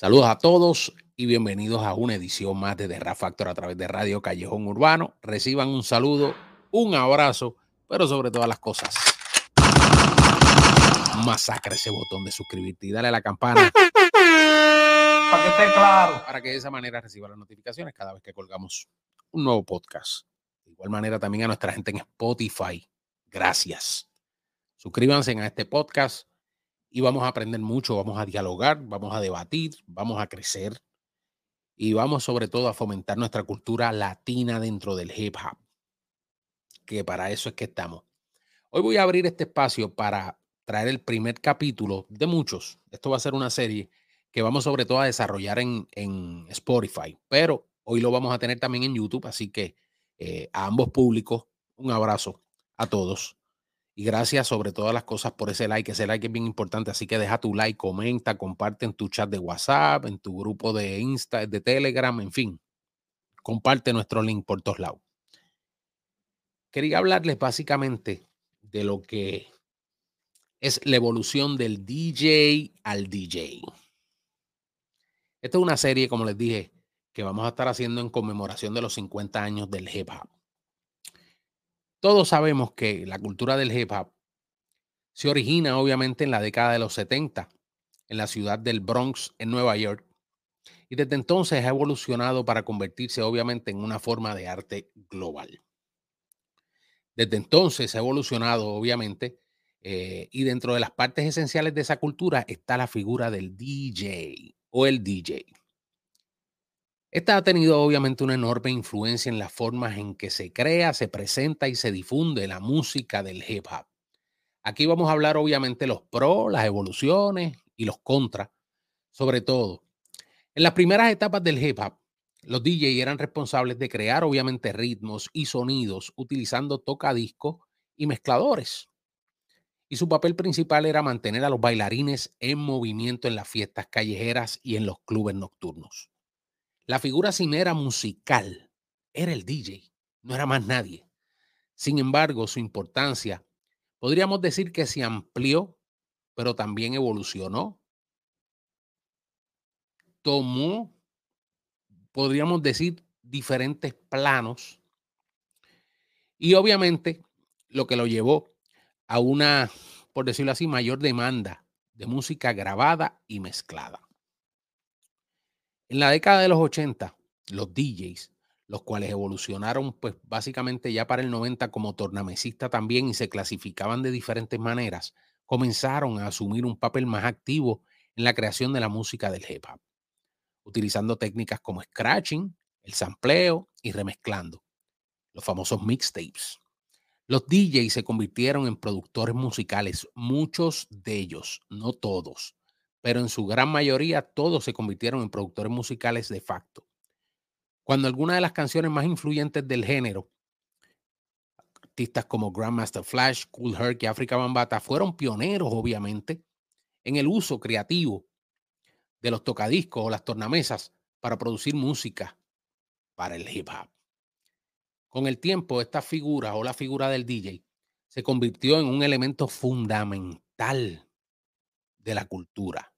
Saludos a todos y bienvenidos a una edición más de The Rap Factor a través de Radio Callejón Urbano. Reciban un saludo, un abrazo, pero sobre todas las cosas, masacre ese botón de suscribirte y dale a la campana. Para que esté claro. Para que de esa manera reciban las notificaciones cada vez que colgamos un nuevo podcast. De igual manera también a nuestra gente en Spotify. Gracias. Suscríbanse a este podcast y vamos a aprender mucho, vamos a dialogar, vamos a debatir, vamos a crecer y vamos sobre todo a fomentar nuestra cultura latina dentro del hip hop, que para eso es que estamos. Hoy voy a abrir este espacio para traer el primer capítulo de muchos. Esto va a ser una serie que vamos sobre todo a desarrollar en, en Spotify, pero hoy lo vamos a tener también en YouTube, así que eh, a ambos públicos un abrazo a todos y gracias sobre todas las cosas por ese like. Ese like es bien importante. Así que deja tu like, comenta, comparte en tu chat de WhatsApp, en tu grupo de Insta, de Telegram, en fin. Comparte nuestro link por todos lados. Quería hablarles básicamente de lo que es la evolución del DJ al DJ. Esta es una serie, como les dije, que vamos a estar haciendo en conmemoración de los 50 años del hip hop. Todos sabemos que la cultura del hip hop se origina obviamente en la década de los 70 en la ciudad del Bronx, en Nueva York, y desde entonces ha evolucionado para convertirse obviamente en una forma de arte global. Desde entonces ha evolucionado obviamente eh, y dentro de las partes esenciales de esa cultura está la figura del DJ o el DJ. Esta ha tenido obviamente una enorme influencia en las formas en que se crea, se presenta y se difunde la música del hip hop. Aquí vamos a hablar obviamente los pros, las evoluciones y los contras, sobre todo. En las primeras etapas del hip hop, los DJ eran responsables de crear obviamente ritmos y sonidos utilizando tocadiscos y mezcladores. Y su papel principal era mantener a los bailarines en movimiento en las fiestas callejeras y en los clubes nocturnos. La figura cimera musical era el DJ, no era más nadie. Sin embargo, su importancia podríamos decir que se amplió, pero también evolucionó. Tomó, podríamos decir, diferentes planos. Y obviamente lo que lo llevó a una, por decirlo así, mayor demanda de música grabada y mezclada. En la década de los 80, los DJs, los cuales evolucionaron pues básicamente ya para el 90 como tornamesista también y se clasificaban de diferentes maneras, comenzaron a asumir un papel más activo en la creación de la música del hip hop, utilizando técnicas como scratching, el sampleo y remezclando, los famosos mixtapes. Los DJs se convirtieron en productores musicales, muchos de ellos, no todos, pero en su gran mayoría todos se convirtieron en productores musicales de facto. Cuando algunas de las canciones más influyentes del género, artistas como Grandmaster Flash, Cool Herc y Africa Bambata, fueron pioneros, obviamente, en el uso creativo de los tocadiscos o las tornamesas para producir música para el hip hop. Con el tiempo, esta figura o la figura del DJ se convirtió en un elemento fundamental de la cultura,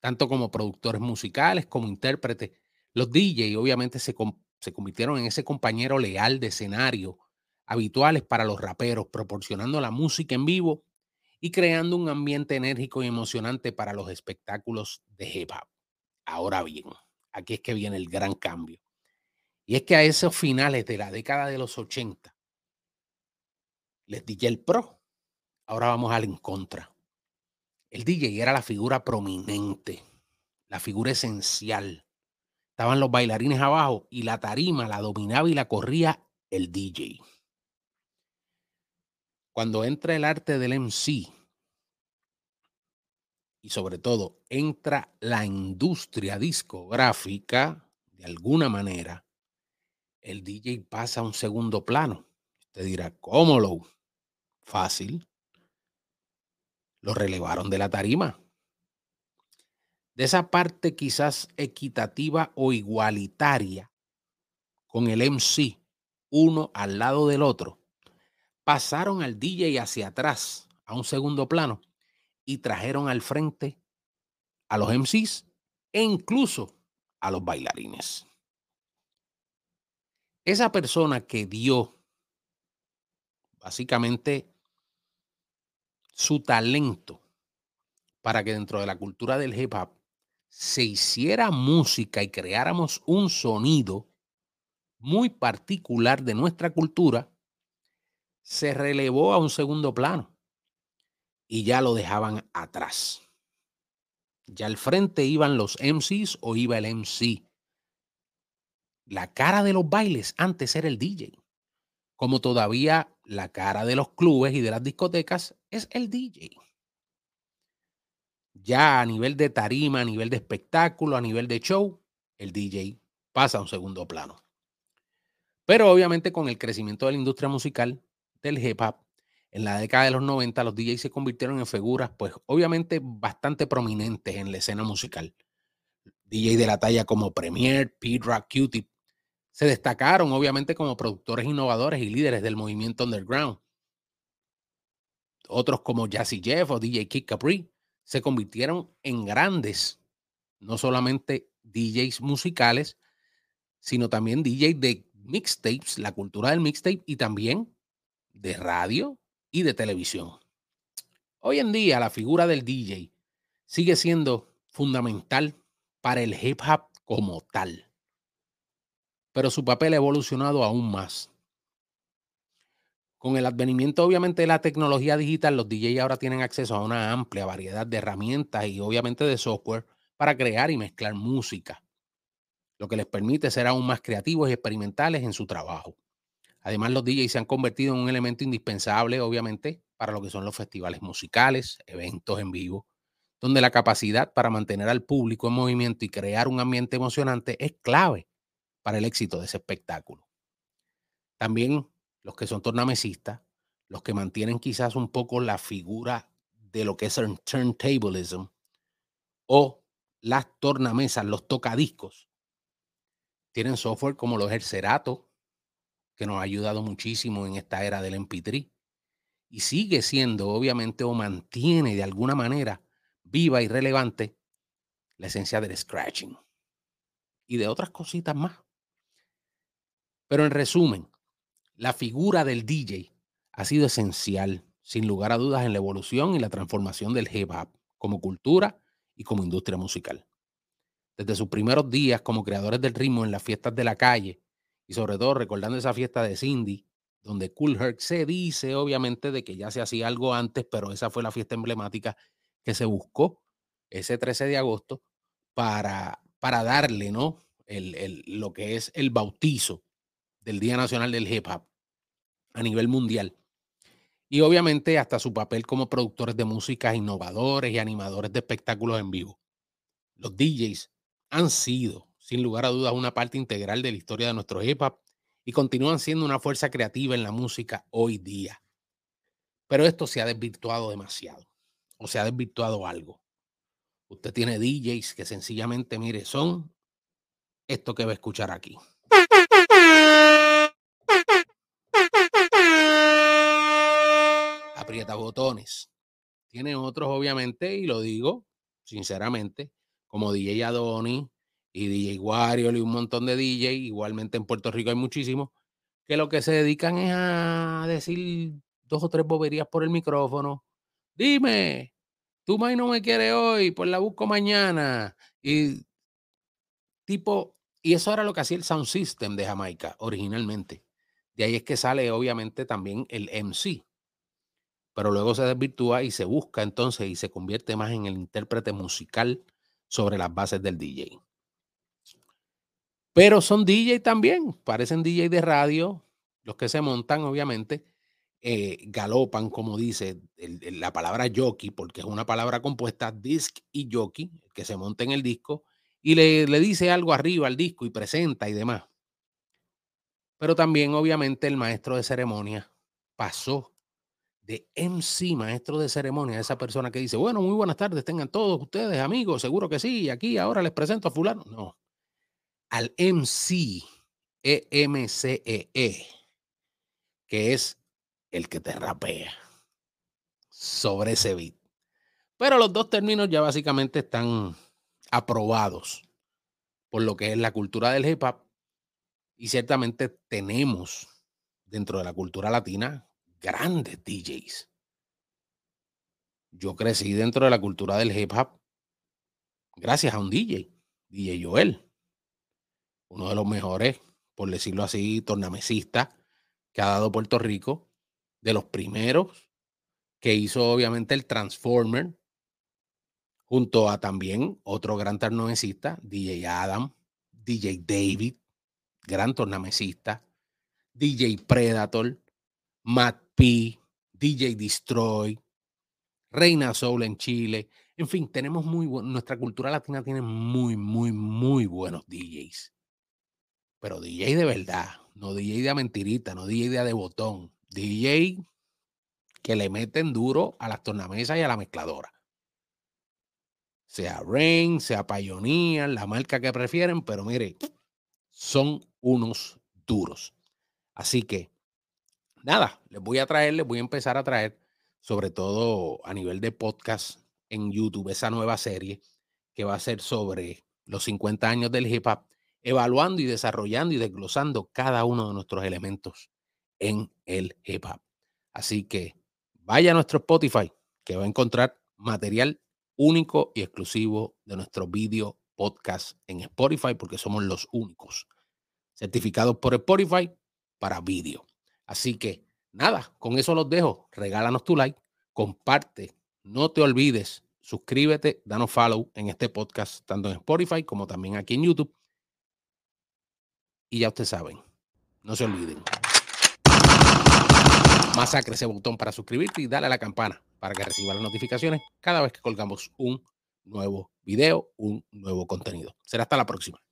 tanto como productores musicales como intérpretes. Los DJ obviamente se, se convirtieron en ese compañero leal de escenario habituales para los raperos, proporcionando la música en vivo y creando un ambiente enérgico y emocionante para los espectáculos de hip hop. Ahora bien, aquí es que viene el gran cambio. Y es que a esos finales de la década de los 80, les dije el pro, ahora vamos al en contra. El DJ era la figura prominente, la figura esencial. Estaban los bailarines abajo y la tarima la dominaba y la corría el DJ. Cuando entra el arte del MC y sobre todo entra la industria discográfica, de alguna manera, el DJ pasa a un segundo plano. Usted dirá, ¿cómo lo? Fácil lo relevaron de la tarima. De esa parte quizás equitativa o igualitaria con el MC, uno al lado del otro, pasaron al DJ hacia atrás, a un segundo plano, y trajeron al frente a los MCs e incluso a los bailarines. Esa persona que dio básicamente su talento para que dentro de la cultura del hip hop se hiciera música y creáramos un sonido muy particular de nuestra cultura, se relevó a un segundo plano y ya lo dejaban atrás. Ya al frente iban los MCs o iba el MC. La cara de los bailes antes era el DJ, como todavía la cara de los clubes y de las discotecas es el DJ. Ya a nivel de tarima, a nivel de espectáculo, a nivel de show, el DJ pasa a un segundo plano. Pero obviamente con el crecimiento de la industria musical del hip hop, en la década de los 90 los DJs se convirtieron en figuras, pues obviamente bastante prominentes en la escena musical. DJs de la talla como Premier, Pete Rock, Q-Tip, se destacaron obviamente como productores innovadores y líderes del movimiento underground. Otros como Jazzy Jeff o DJ Kid Capri se convirtieron en grandes, no solamente DJs musicales, sino también DJs de mixtapes, la cultura del mixtape y también de radio y de televisión. Hoy en día la figura del DJ sigue siendo fundamental para el hip hop como tal, pero su papel ha evolucionado aún más. Con el advenimiento obviamente de la tecnología digital, los DJs ahora tienen acceso a una amplia variedad de herramientas y obviamente de software para crear y mezclar música lo que les permite ser aún más creativos y experimentales en su trabajo. Además, los DJs se han convertido en un elemento indispensable, obviamente, para lo que son los festivales musicales, eventos en vivo, donde la capacidad para mantener al público en movimiento y crear un ambiente emocionante es clave para el éxito de ese espectáculo. También los que son tornamesistas, los que mantienen quizás un poco la figura de lo que es el turntablism o las tornamesas, los tocadiscos, tienen software como los el Cerato, que nos ha ayudado muchísimo en esta era del MP3. Y sigue siendo, obviamente, o mantiene de alguna manera viva y relevante la esencia del scratching y de otras cositas más. Pero en resumen, la figura del DJ ha sido esencial, sin lugar a dudas, en la evolución y la transformación del hip hop como cultura y como industria musical desde sus primeros días como creadores del ritmo en las fiestas de la calle y sobre todo recordando esa fiesta de Cindy, donde Cool Herc se dice obviamente de que ya se hacía algo antes, pero esa fue la fiesta emblemática que se buscó ese 13 de agosto para, para darle, ¿no? El, lo que es el bautizo del Día Nacional del Hip Hop a nivel mundial. Y obviamente hasta su papel como productores de música innovadores y animadores de espectáculos en vivo. Los DJs han sido, sin lugar a dudas, una parte integral de la historia de nuestro hip hop y continúan siendo una fuerza creativa en la música hoy día. Pero esto se ha desvirtuado demasiado, o se ha desvirtuado algo. Usted tiene DJs que sencillamente, mire, son esto que va a escuchar aquí. Aprieta botones. Tiene otros, obviamente, y lo digo sinceramente, como DJ Adoni y DJ Wario y un montón de DJ, igualmente en Puerto Rico hay muchísimos, que lo que se dedican es a decir dos o tres boberías por el micrófono. Dime, tu no me quiere hoy, pues la busco mañana. Y tipo, y eso era lo que hacía el Sound System de Jamaica originalmente. De ahí es que sale obviamente también el MC. Pero luego se desvirtúa y se busca entonces y se convierte más en el intérprete musical sobre las bases del DJ. Pero son DJ también, parecen DJ de radio, los que se montan, obviamente, eh, galopan, como dice la palabra jockey, porque es una palabra compuesta disc y jockey, que se monta en el disco y le, le dice algo arriba al disco y presenta y demás. Pero también, obviamente, el maestro de ceremonia pasó de MC, maestro de ceremonia, esa persona que dice, bueno, muy buenas tardes, tengan todos ustedes amigos, seguro que sí, aquí ahora les presento a fulano. No, al MC, E-M-C-E-E, e, que es el que te rapea sobre ese beat. Pero los dos términos ya básicamente están aprobados por lo que es la cultura del hip hop. Y ciertamente tenemos dentro de la cultura latina grandes DJs. Yo crecí dentro de la cultura del hip hop gracias a un DJ, DJ Joel, uno de los mejores, por decirlo así, tornamesistas que ha dado Puerto Rico, de los primeros que hizo obviamente el Transformer, junto a también otro gran tornamesista, DJ Adam, DJ David, gran tornamesista, DJ Predator, Matt P, DJ Destroy, Reina Soul en Chile. En fin, tenemos muy nuestra cultura latina tiene muy, muy, muy buenos DJs. Pero DJ de verdad, no DJ de mentirita, no DJ de botón, DJ que le meten duro a las tornamesas y a la mezcladora. Sea Rain, sea Pioneer, la marca que prefieren, pero mire, son unos duros. Así que, nada, les voy a traer, les voy a empezar a traer, sobre todo a nivel de podcast en YouTube, esa nueva serie que va a ser sobre los 50 años del hip evaluando y desarrollando y desglosando cada uno de nuestros elementos en el hip. Así que vaya a nuestro Spotify, que va a encontrar material único y exclusivo de nuestro video podcast en Spotify, porque somos los únicos certificados por Spotify para vídeo. Así que nada, con eso los dejo. Regálanos tu like, comparte, no te olvides, suscríbete, danos follow en este podcast, tanto en Spotify como también aquí en YouTube. Y ya ustedes saben, no se olviden. Masacre ese botón para suscribirte y dale a la campana para que reciba las notificaciones cada vez que colgamos un nuevo video, un nuevo contenido. Será hasta la próxima.